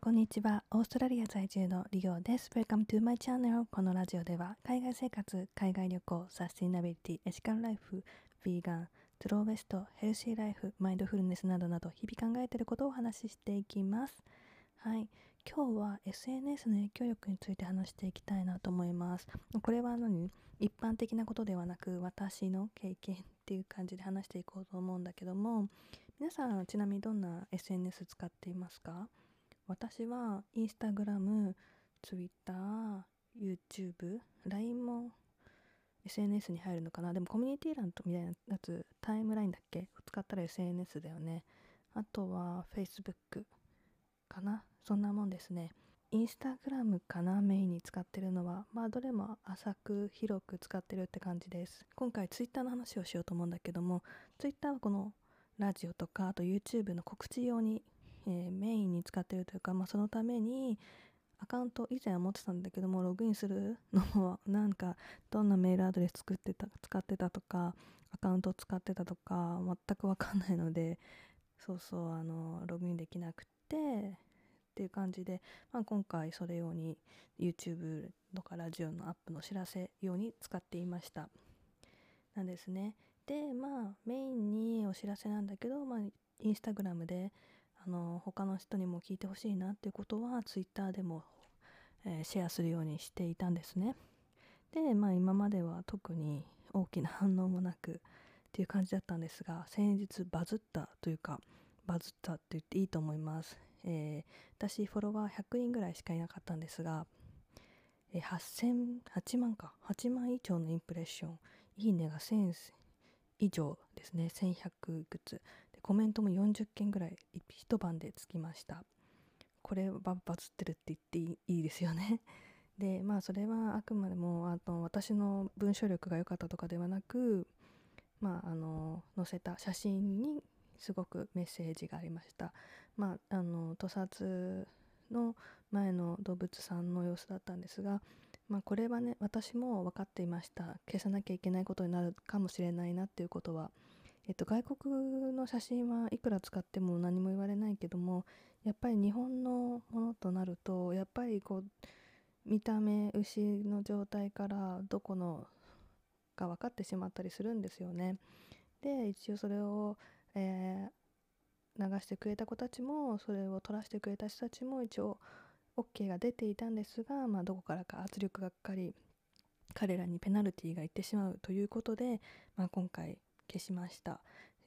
こんにちは。オーストラリア在住のリオです。Welcome to my channel. このラジオでは、海外生活、海外旅行、サスティナビリティ、エシカルライフ、ヴィーガン、トローベスト、ヘルシーライフ、マインドフルネスなどなど、日々考えていることをお話ししていきます。はい。今日は SNS の影響力について話していきたいなと思います。これは何？一般的なことではなく、私の経験っていう感じで話していこうと思うんだけども、皆さんちなみにどんな SNS 使っていますか？私はインスタグラム、ツイッター、YouTube、LINE も SNS に入るのかなでもコミュニティ欄とみたいなやつ、タイムラインだっけ？使ったら SNS だよね。あとは Facebook かなそんなもんですね。インスタグラムかなメインに使ってるのは。まあどれも浅く広く使ってるって感じです。今回 Twitter の話をしようと思うんだけども、Twitter はこのラジオとかあと YouTube の告知用に、えー、メインに使ってるというか、まあ、そのためにアカウント以前は持ってたんだけどもログインするのも なんかどんなメールアドレス作ってた使ってたとかアカウント使ってたとか全く分かんないのでそうそうあのログインできなくてっていう感じで、まあ、今回それ用に YouTube とかラジオのアップの知らせ用に使っていました。なんですね。でまあメインにお知らせなんだけど、まあ、インスタグラムであの他の人にも聞いてほしいなっていうことはツイッターでも、えー、シェアするようにしていたんですね。でまあ今までは特に大きな反応もなくっていう感じだったんですが先日バズったというかバズったって言っていいと思います、えー、私フォロワー100人ぐらいしかいなかったんですが、えー、8000 8万か。8万以上のインプレッション。いいねが1000以上ですね。1100いくつコメントも40件ぐらい一晩でつきました。これババズってるって言っていいですよね。でまあそれはあくまでもあの私の文章力が良かったとかではなくまああの載せた写真にすごくメッセージがありました。まああの屠殺の前の動物さんの様子だったんですがまあ、これはね私も分かっていました。消さなきゃいけないことになるかもしれないなっていうことは、えっと、外国の写真はいくら使っても何も言われないけどもやっぱり日本のものとなるとやっぱりこう見た目牛の状態からどこのが分かってしまったりするんですよね。で一応それを、えー、流してくれた子たちもそれを撮らせてくれた人たちも一応 OK が出ていたんですが、まあ、どこからか圧力がかかり彼らにペナルティーがいってしまうということで、まあ、今回消しました。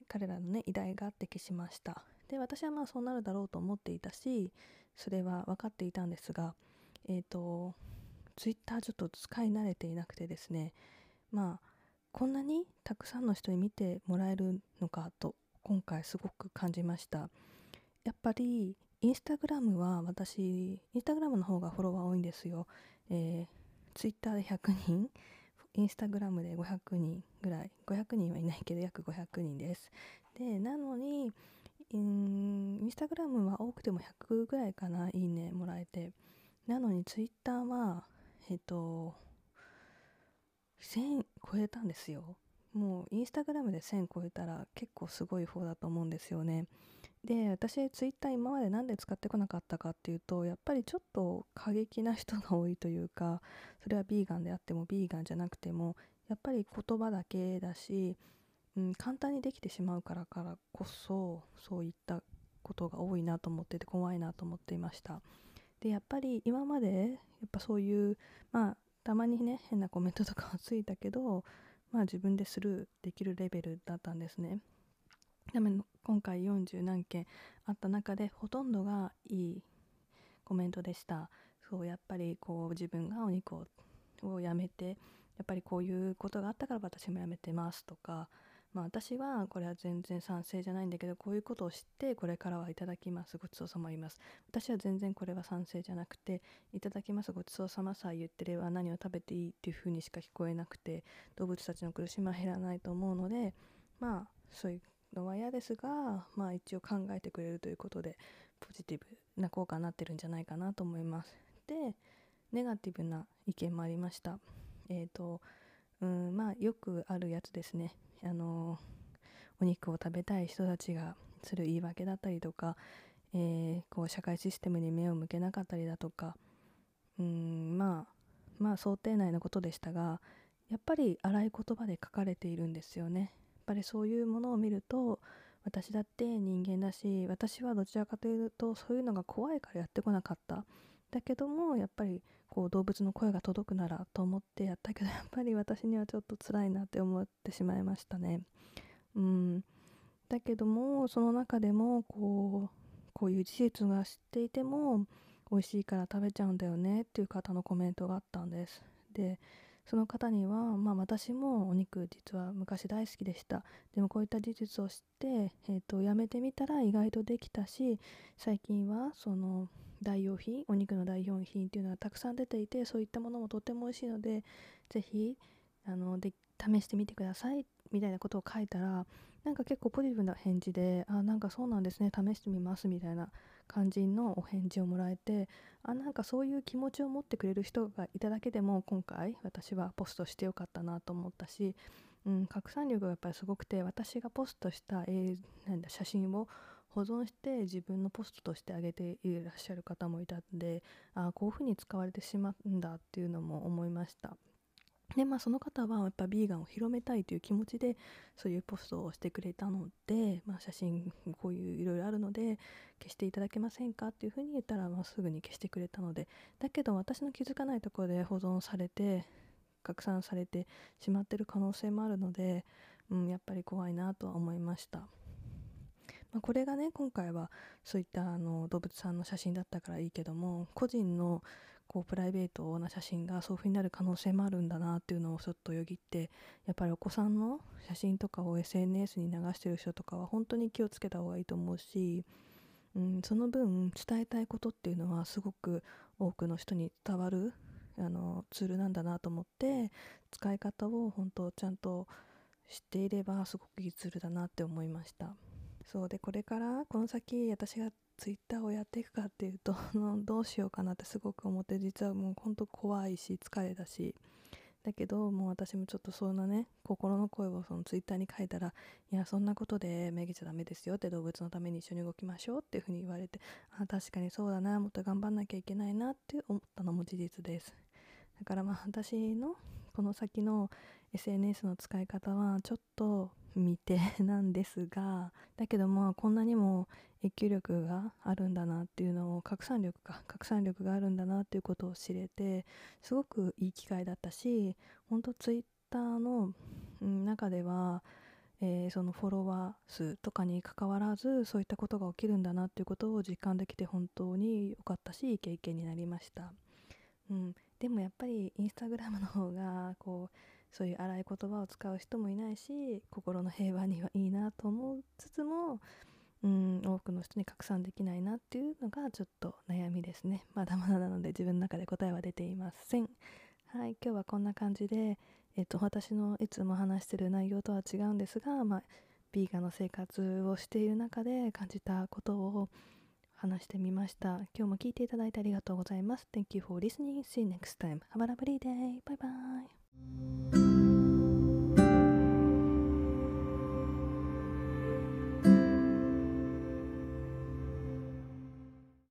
彼らのね依頼があって消しました。で私はまあそうなるだろうと思っていたしそれは分かっていたんですがえっ、ー、と Twitter ちょっと使い慣れていなくてですねまあこんなにたくさんの人に見てもらえるのかと今回すごく感じました。やっぱりインスタグラムは私、インスタグラムの方がフォロワー多いんですよ。えー、ツイッターで100人、インスタグラムで500人ぐらい、500人はいないけど約500人です。で、なのに、インスタグラムは多くても100ぐらいかな、いいねもらえて。なのにツイッターは、えっと、1000超えたんですよ。もうインスタグラムで1000超えたら結構すごい方だと思うんですよね。で私ツイッター今まで何で使ってこなかったかっていうとやっぱりちょっと過激な人が多いというかそれはビーガンであってもビーガンじゃなくてもやっぱり言葉だけだし、うん、簡単にできてしまうからからこそそういったことが多いなと思ってて怖いなと思っていましたでやっぱり今までやっぱそういうまあたまにね変なコメントとかはついたけどまあ自分でスルーできるレベルだったんですね。でも今回40何件あった中でほとんどがいいコメントでした。そうやっぱりこう自分がお肉ををやめてやっぱりこういうことがあったから私もやめてますとか、まあ、私はこれは全然賛成じゃないんだけどこういうことを知ってこれからはいただきますごちそうさま言います私は全然これは賛成じゃなくていただきますごちそうさまさえ言ってれば何を食べていいっていうふうにしか聞こえなくて動物たちの苦しみは減らないと思うのでまあそういうのは嫌ですが、まあ一応考えてくれるということで、ポジティブな効果になってるんじゃないかなと思います。で、ネガティブな意見もありました。えっ、ー、と、うん、まあよくあるやつですね。あの、お肉を食べたい人たちがする言い訳だったりとか、えー、こう社会システムに目を向けなかったりだとかうんまあまあ想定内のことでしたがやっぱり荒い言葉で書かれているんですよね。やっぱりそういうものを見ると私だって人間だし私はどちらかというとそういうのが怖いからやってこなかっただけどもやっぱりこう動物の声が届くならと思ってやったけど やっぱり私にはちょっと辛いなって思ってしまいましたね。うん。だけどもその中でもこうこういう事実が知っていても美味しいから食べちゃうんだよねっていう方のコメントがあったんです。でその方には、まあ、私もお肉実は昔大好きでした。でもこういった事実を知って、えーと、やめてみたら意外とできたし最近はその代用品お肉の代用品っていうのはたくさん出ていてそういったものもとっても美味しいのでぜひあので試してみてくださいみたいなことを書いたらなんか結構ポジティブな返事であなんかそうなんですね試してみますみたいな感じのお返事をもらえてあなんかそういう気持ちを持ってくれる人がいただけでも今回私はポストしてよかったなと思ったし、うん、拡散力がやっぱりすごくて私がポストした、なんだ写真を保存して自分のポストとしてあげていらっしゃる方もいたんであこういうふうに使われてしまうんだっていうのも思いました。でまあその方はやっぱビーガンを広めたいという気持ちでそういうポストをしてくれたので、まあ、写真こういういろいろあるので消していただけませんかっていうふうに言ったら、まあ、すぐに消してくれたのでだけど私の気づかないところで保存されて拡散されてしまってる可能性もあるので、うん、やっぱり怖いなとは思いました。まあ、これがね今回はそういったあの動物さんの写真だったからいいけども個人のこうプライベートな写真がそういう風になる可能性もあるんだなっていうのをちょっとよぎってやっぱりお子さんの写真とかを SNS に流してる人とかは本当に気をつけた方がいいと思うし、うん、その分伝えたいことっていうのはすごく多くの人に伝わるあのツールなんだなと思って使い方を本当ちゃんと知っていればすごくいいツールだなって思いました。そうでこれからこの先私がツイッターをやっていくかっていうと どうしようかなってすごく思って実はもうほんと怖いし疲れだし。だけどもう私もちょっとそんなね心の声をそのツイッターに書いたらいやそんなことでめげちゃダメですよって動物のために一緒に動きましょうっていうふうに言われてあ確かにそうだなもっと頑張んなきゃいけないなって思ったのも事実です。だからまあ私のこの先の SNS の使い方はちょっと未定 なんですがだけどまあこんなにも影響力があるんだなっていうのを拡散力か拡散力があるんだなっていうことを知れてすごくいい機会だったし本当ツイッターの中では、えー、そのフォロワー数とかにかかわらずそういったことが起きるんだなっていうことを実感できて本当に良かったしいい経験になりました、うん、でもやっぱりインスタグラムの方がこうそういう荒い言葉を使う人もいないし心の平和にはいいなと思いつつもうん多くの人に拡散できないなっていうのがちょっと悩みですね。まだまだなので自分の中で答えは出ていません。はい今日はこんな感じでえっと私のいつも話してる内容とは違うんですがまあビーガンの生活をしている中で感じたことを話してみました。今日も聞いていただいてありがとうございます。Thank you for listening. See you next time. Have a lovely day. Bye bye.